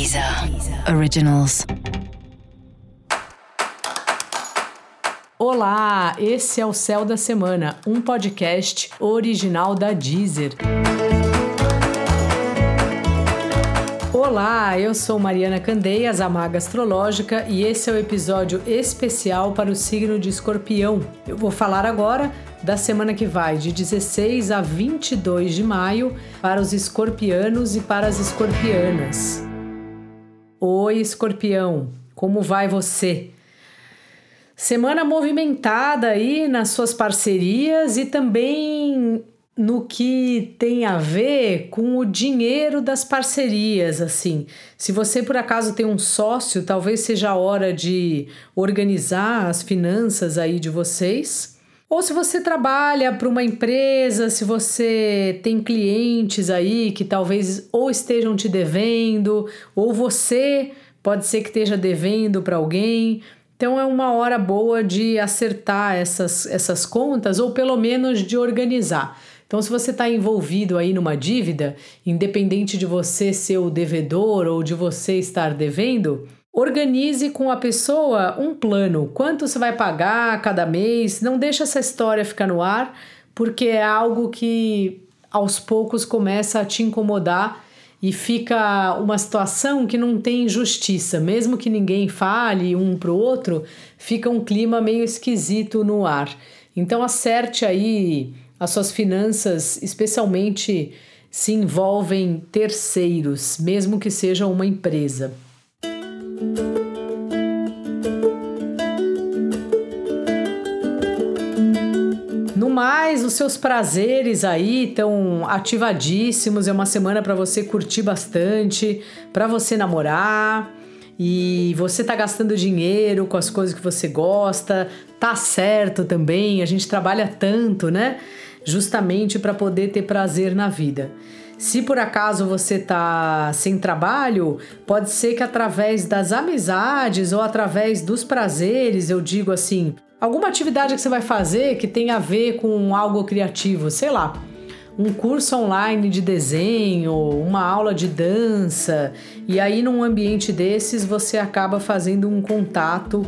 Deezer Originals. Olá, esse é o Céu da Semana, um podcast original da Deezer. Olá, eu sou Mariana Candeias, a Maga Astrológica, e esse é o episódio especial para o signo de Escorpião. Eu vou falar agora da semana que vai, de 16 a 22 de maio, para os escorpianos e para as escorpianas. Oi, escorpião, como vai você? Semana movimentada aí nas suas parcerias e também no que tem a ver com o dinheiro das parcerias, assim. Se você por acaso tem um sócio, talvez seja a hora de organizar as finanças aí de vocês. Ou se você trabalha para uma empresa, se você tem clientes aí que talvez ou estejam te devendo, ou você pode ser que esteja devendo para alguém. Então é uma hora boa de acertar essas, essas contas ou pelo menos de organizar. Então, se você está envolvido aí numa dívida, independente de você ser o devedor ou de você estar devendo, organize com a pessoa um plano. Quanto você vai pagar cada mês? Não deixa essa história ficar no ar, porque é algo que aos poucos começa a te incomodar e fica uma situação que não tem justiça, mesmo que ninguém fale um para o outro, fica um clima meio esquisito no ar. Então acerte aí as suas finanças, especialmente se envolvem terceiros, mesmo que seja uma empresa. Mais, os seus prazeres aí estão ativadíssimos. É uma semana para você curtir bastante, para você namorar. E você tá gastando dinheiro com as coisas que você gosta, tá certo também. A gente trabalha tanto, né? Justamente para poder ter prazer na vida. Se por acaso você tá sem trabalho, pode ser que através das amizades ou através dos prazeres, eu digo assim, alguma atividade que você vai fazer que tem a ver com algo criativo, sei lá, um curso online de desenho, uma aula de dança, e aí num ambiente desses você acaba fazendo um contato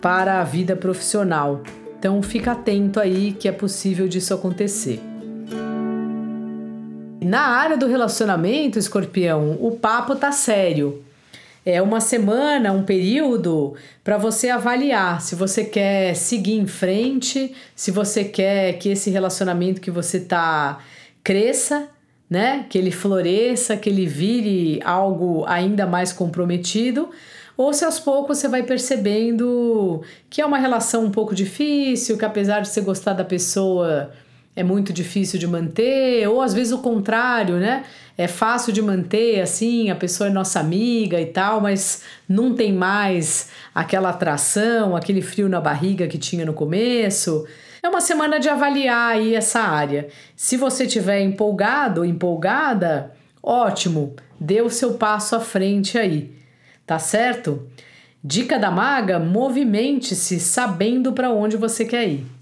para a vida profissional. Então fica atento aí que é possível disso acontecer. Na área do relacionamento, escorpião, o papo tá sério. É uma semana, um período para você avaliar se você quer seguir em frente, se você quer que esse relacionamento que você tá cresça, né? Que ele floresça, que ele vire algo ainda mais comprometido, ou se aos poucos você vai percebendo que é uma relação um pouco difícil, que apesar de você gostar da pessoa, é muito difícil de manter, ou às vezes o contrário, né? É fácil de manter, assim, a pessoa é nossa amiga e tal, mas não tem mais aquela atração, aquele frio na barriga que tinha no começo. É uma semana de avaliar aí essa área. Se você tiver empolgado, empolgada, ótimo, dê o seu passo à frente aí, tá certo? Dica da maga: movimente-se sabendo para onde você quer ir.